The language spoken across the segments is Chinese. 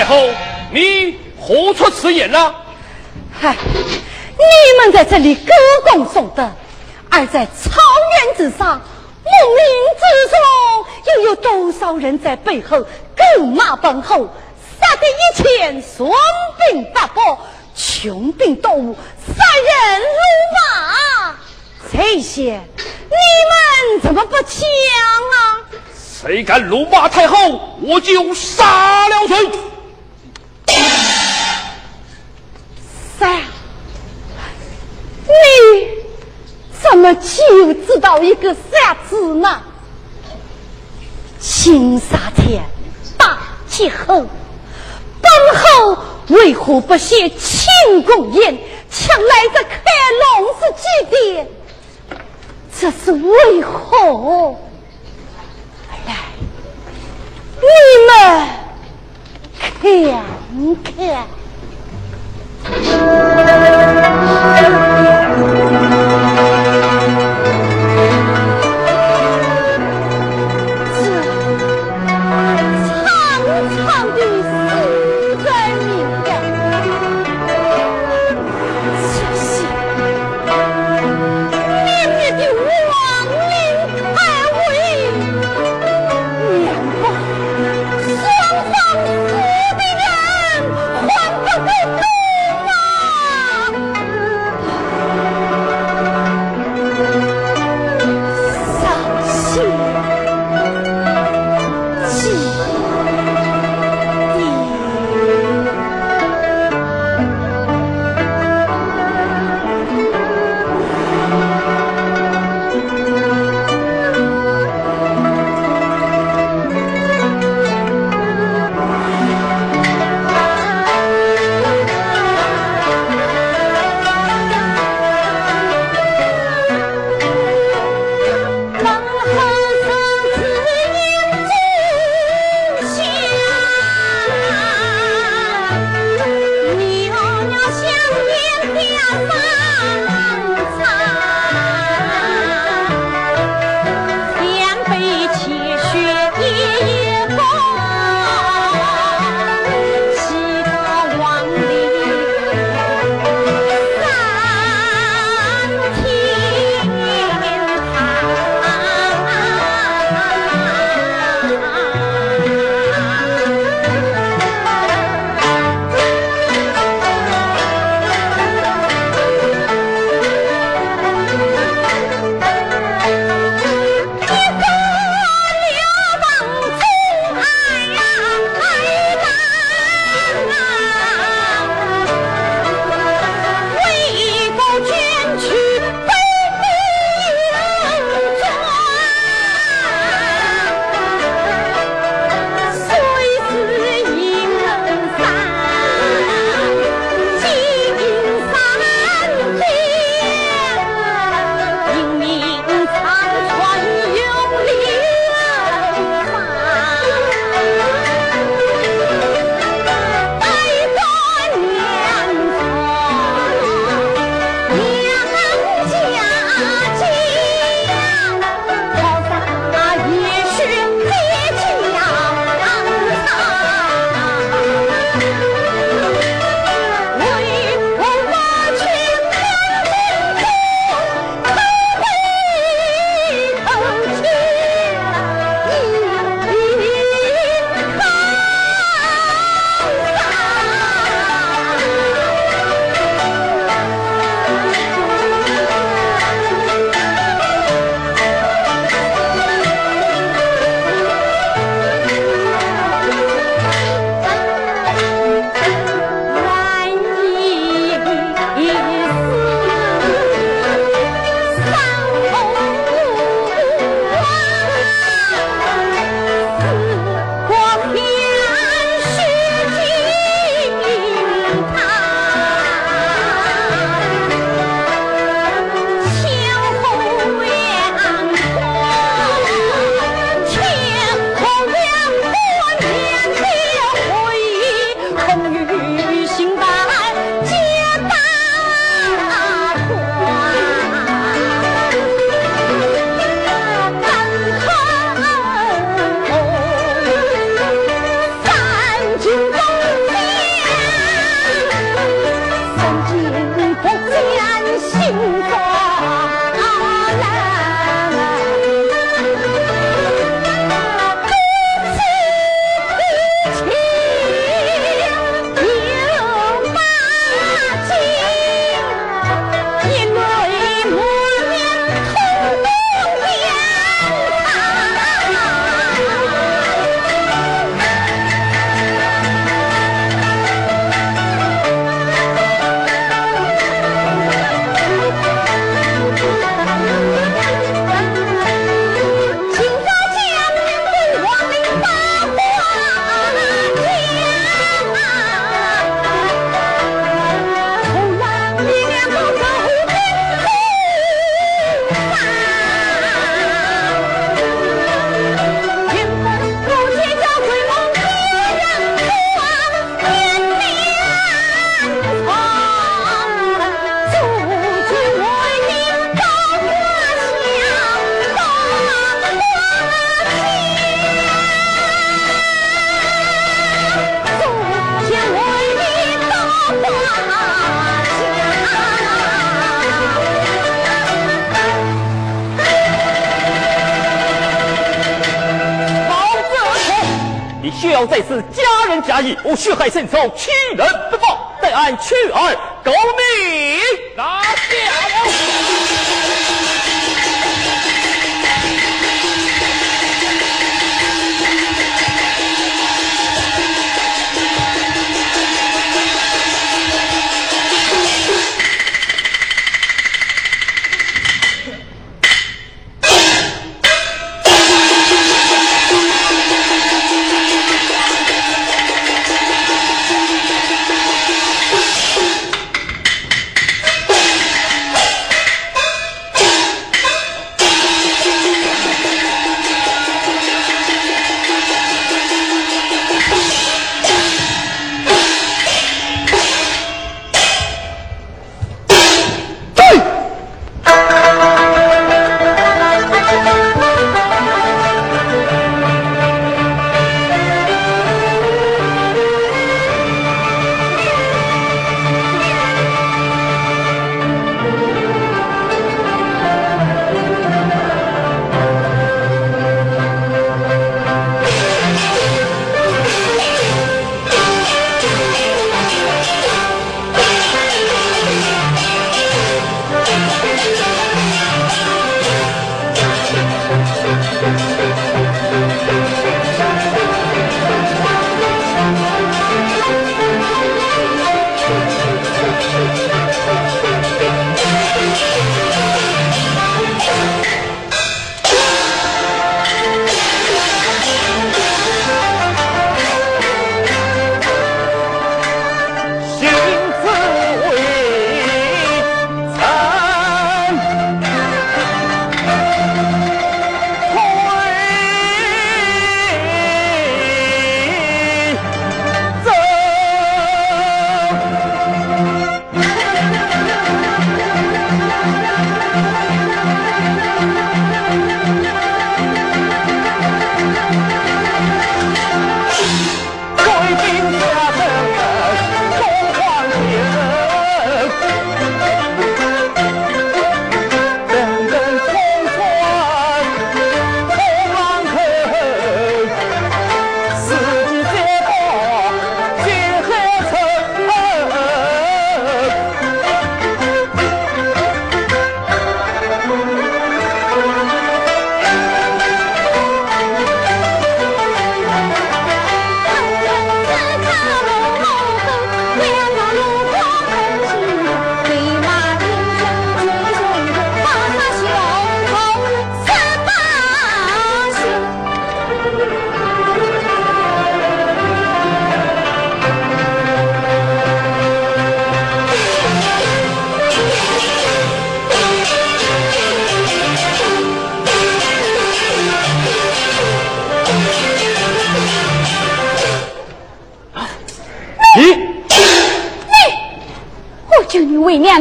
太后，你何出此言呢？嗨，你们在这里歌功颂德，而在草原之上。牧民之中，又有多少人在背后狗马奔后，杀得一千，孙兵八百，穷兵黩武，杀人如麻。这些你们怎么不讲啊？谁敢辱骂太后，我就杀了谁！三！你。怎么就知道一个三字呢？青沙天，大气候，本侯为何不写庆功宴，抢来这开龙子祭奠？这是为何？来，你们看要在此家人佳意，我血海深仇，欺人不报，待俺去而告命，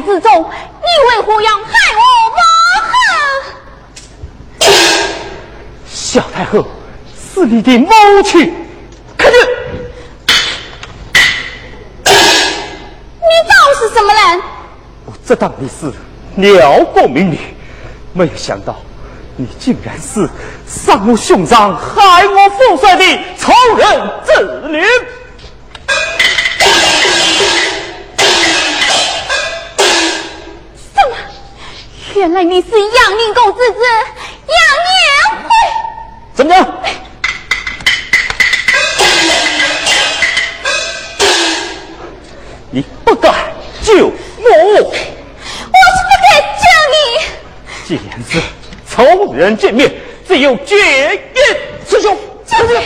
自重，你为何要害我母恨？小太后是你的母亲，看着。你倒是什么人？我知道你是辽国民女，没有想到你竟然是杀我兄长、害我父帅的仇人之女。原来你是杨宁公之子杨年辉，怎么样？你不敢救我，我是不敢救你。既然是仇人见面，自有绝缘师兄，将军。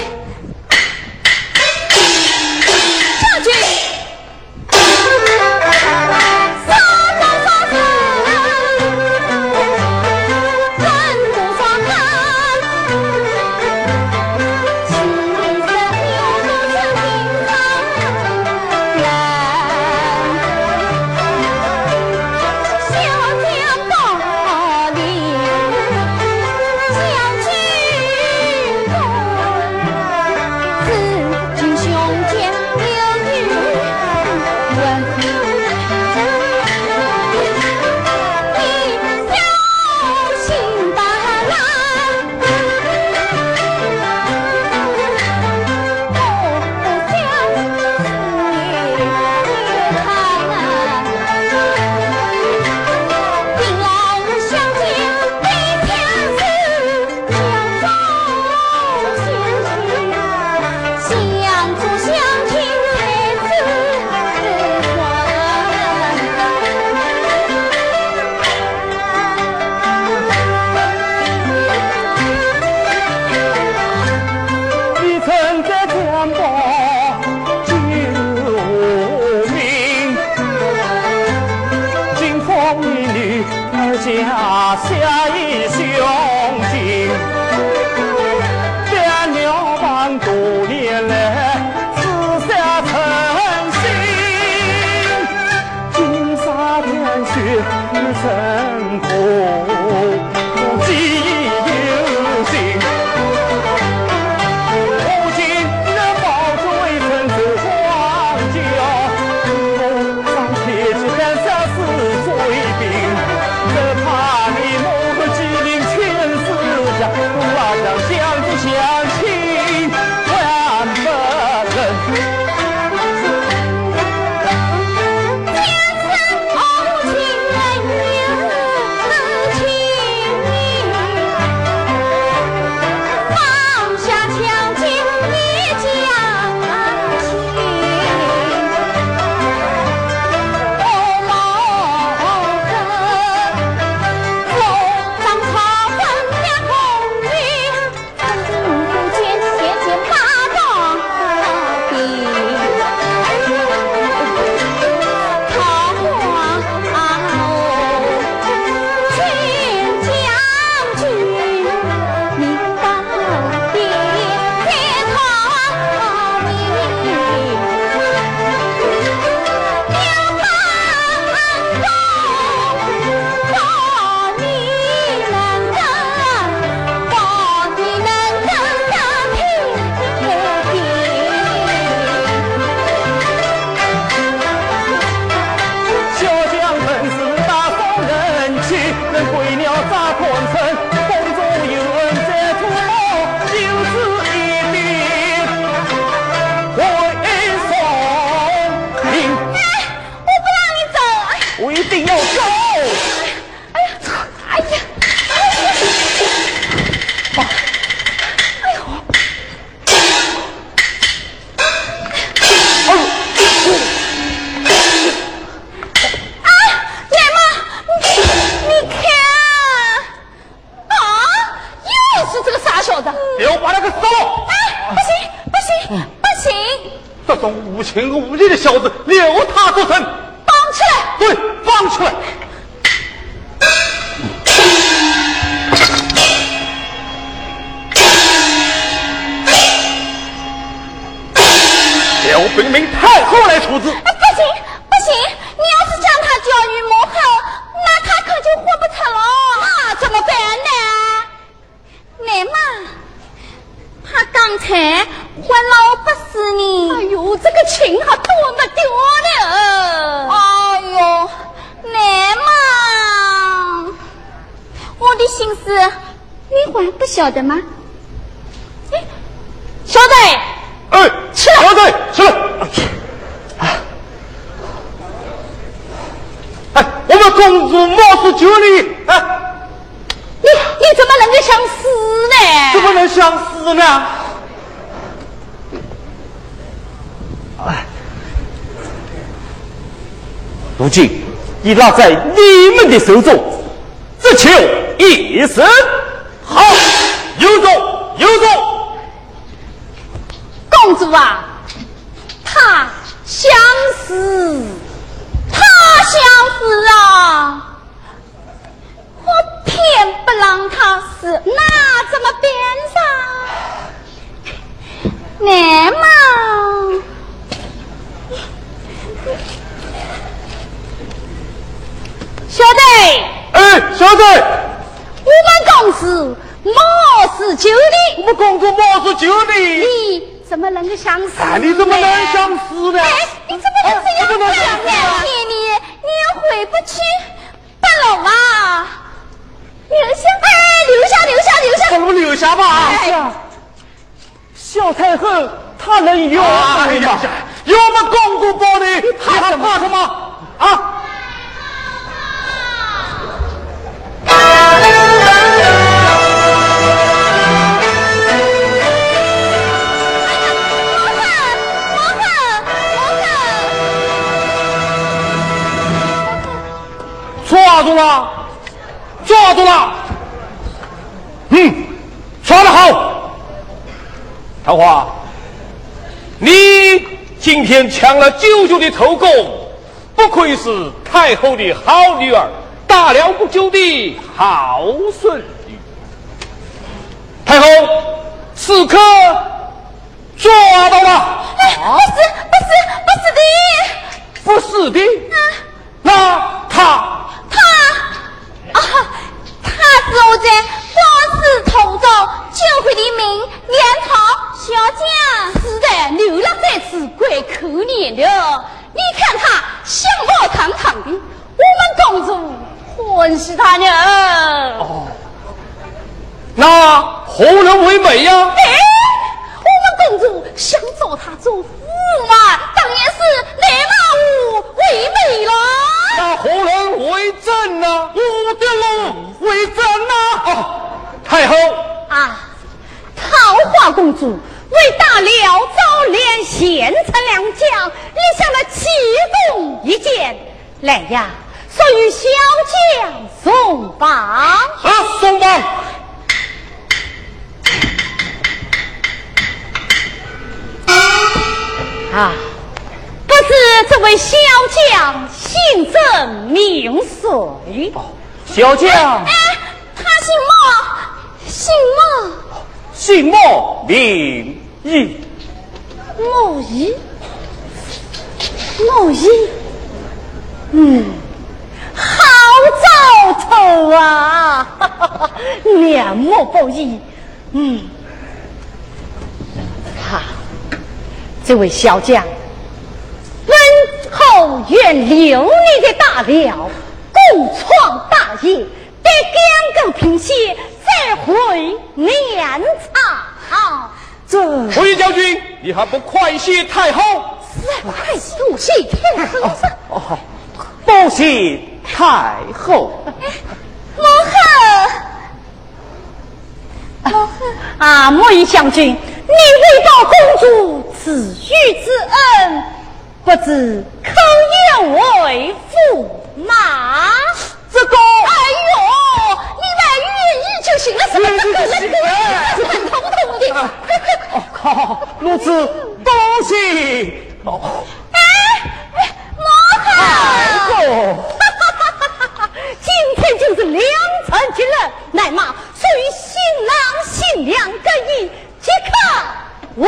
留他作甚？绑起来！对，绑起来！要禀明太后来处置。不行，不行！你要是将他交于母后，那他可就活不成了。那怎么办呢？奶妈，他刚才还老不死你。这个情还多么多了！哎呦，难嘛，我的心思你还不晓得吗？哎，晓得。哎，起来，晓得，起来。哎，我们公主冒死救你，哎。你你怎么能够想死呢？怎么能想死呢？如今已落在你们的手中，只求一生好，有种有种。公主啊，他想死，他想死啊！我偏不让他死，那怎么变上？奶妈，小弟，哎，小弟，我们公主冒死救你，我们公主冒死救你，你怎么能够想死？哎，你怎么能想死呢？哎，你怎么能这样想呢？你你你也回不去，不龙啊！留下，哎，留下，留下，留下，我们留下吧。小太后，她能有吗？有我们公主保的，还怕什么？啊！了！抓住了！嗯，抓得好！桃花，你今天抢了舅舅的头功，不愧是太后的好女儿，大辽不久的好孙女。太后，此刻抓到了？不是，不是，不是的，不是的。那他，他啊，他是我在花市头中救回的名连朝小将，实在留了在此，怪可怜的。你看他相貌堂堂的，我们公主欢喜他呢。哦，那何人为美呀？哎，我们公主想找他做驸马，当然是来马武为美了。那何人为正呢？我的龙为正呐！哦，太后啊，桃花公主。为大辽招连贤臣良将立下了奇功一件，来呀，送与小将送榜。啊，送榜。啊，不知这位小将姓郑名谁？小将，哎，他姓莫，姓莫，姓莫名。义，莫义，莫义，嗯，好兆头啊！两莫不义，嗯，好，这位小将，温后愿留你的大辽，共创大业，得两个平息，再回年朝。回将军，你还不快谢太后？快谢太后！哦好，多谢太后。母后，母后啊，莫义将军，你为报公主赐予之恩，不知可有为驸马？这个，哎呦，你们愿意就行了，什么这个那个，很头痛的。哦，好，如此，多谢。哦，哎，母后，今天就是良辰吉日，乃嘛属于新郎新娘更衣，即刻我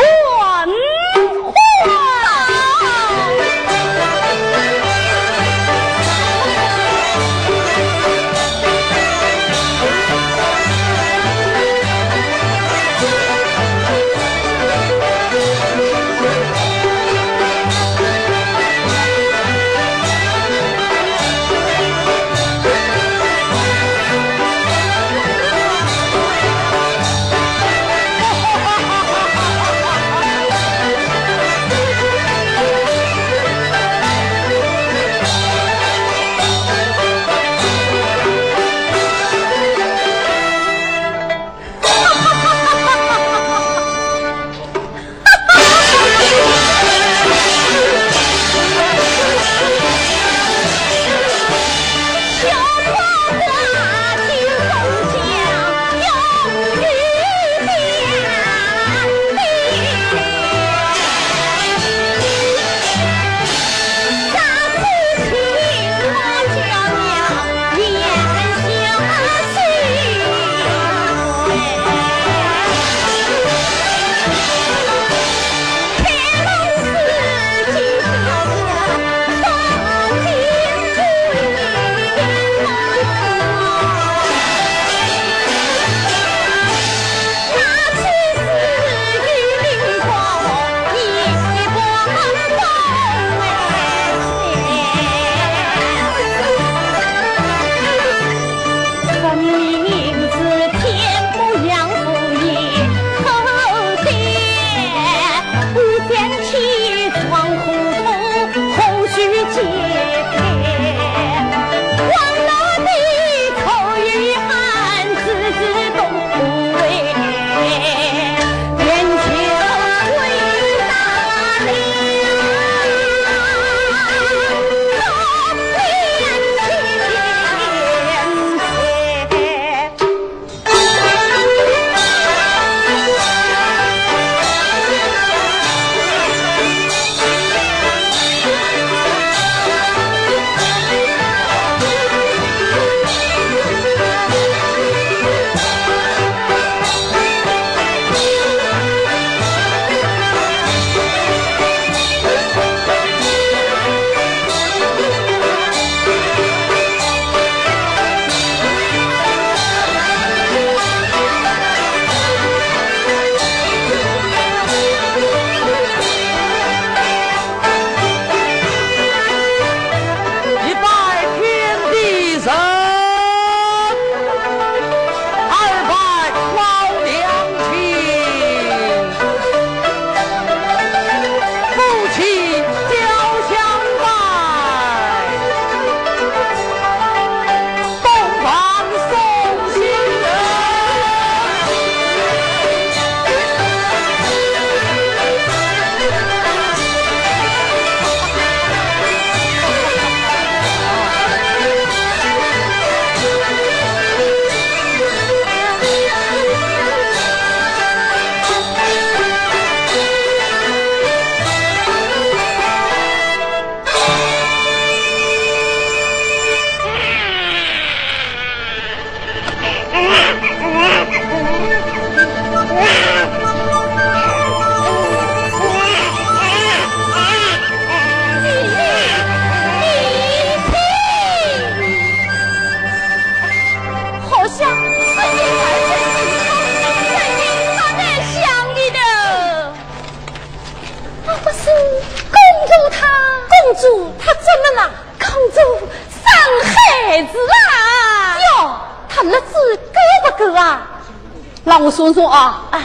让我说说啊！啊，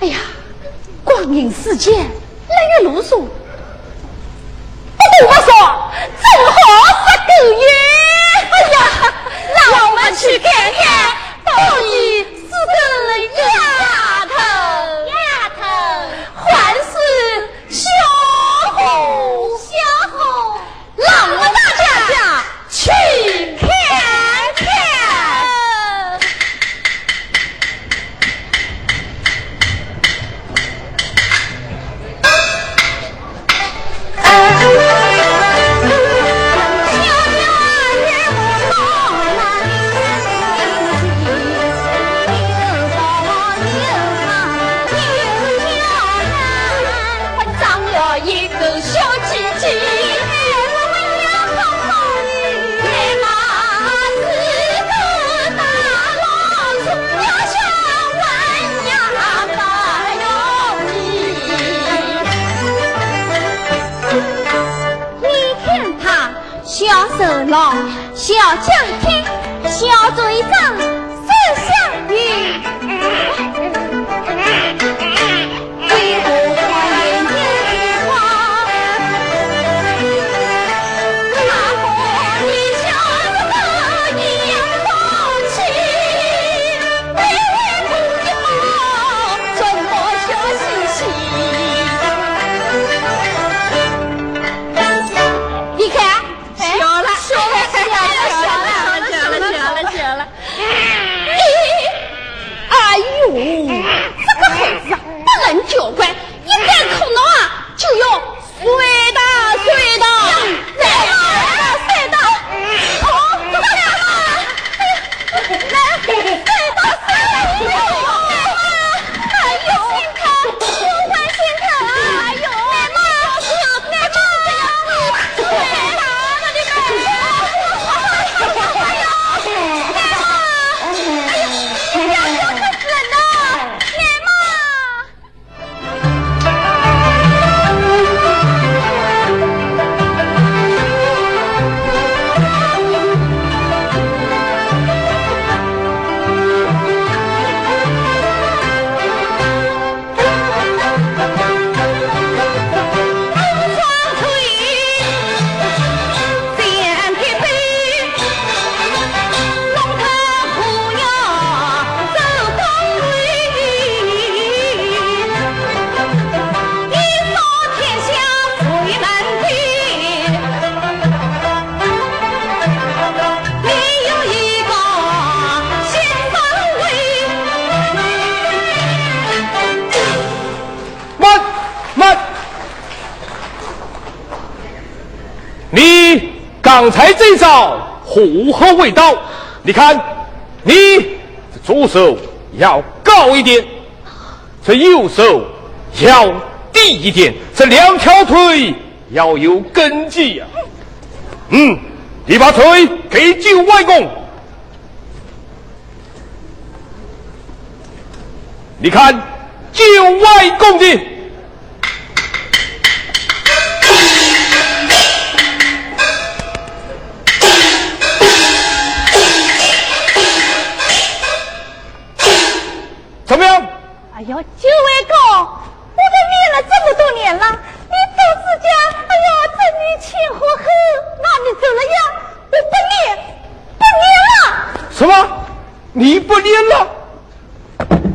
哎呀，光阴似箭，来月如梭。不我说，正好十个月。哎呀，让我们去看看到底是个样老，小将听，小嘴张，刚才这招虎后未到，你看，你左手要高一点，这右手要低一点，这两条腿要有根基呀、嗯，你把腿给舅外公。你看，舅外公的。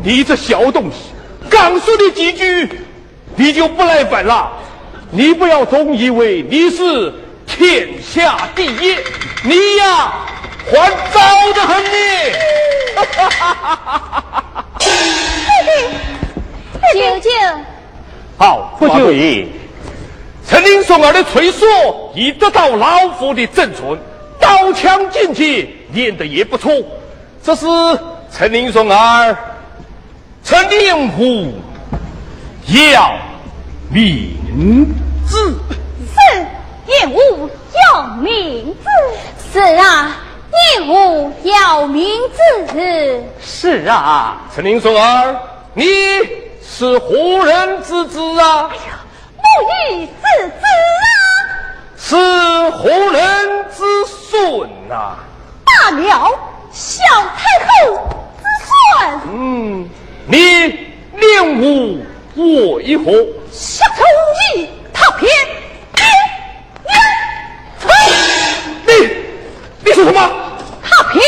你这小东西，刚说你几句，你就不耐烦了？你不要总以为你是天下第一，你呀，还早得很呢。舅舅，好，不就义。陈林松儿的吹箫已得到老夫的正准，刀枪剑戟练得也不错。这是陈林松儿，陈令虎要名字。是燕武要名字。是啊，燕武要名字。是啊，陈林孙儿，你是胡人之子啊？不义之子啊，是胡人之孙啊？大辽小太后之孙。嗯，你令武为何？小偷一他偏偏你你说什么？他偏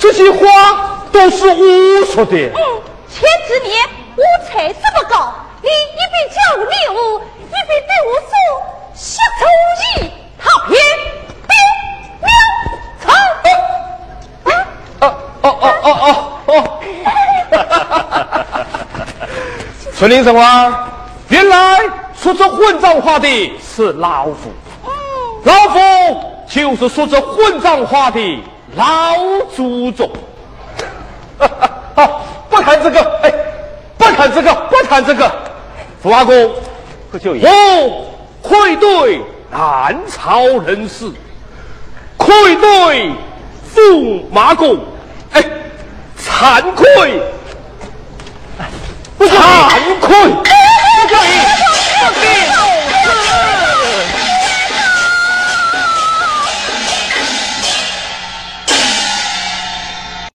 这些话都是我说的。嗯，前几年我才这么高，你一边叫我猎物，一边对我说下厨艺，他偏变两层。啊哦哦哦哦哦！哈哈哈哈林神王，原来说这混账话的是老夫，老夫就是说这混账话的老祖宗，好，不谈这个，哎，不谈这个，不谈这个，福阿公，哦，愧对南朝人士，愧对驸马公，哎，惭愧，惭愧，不可以，不孝义。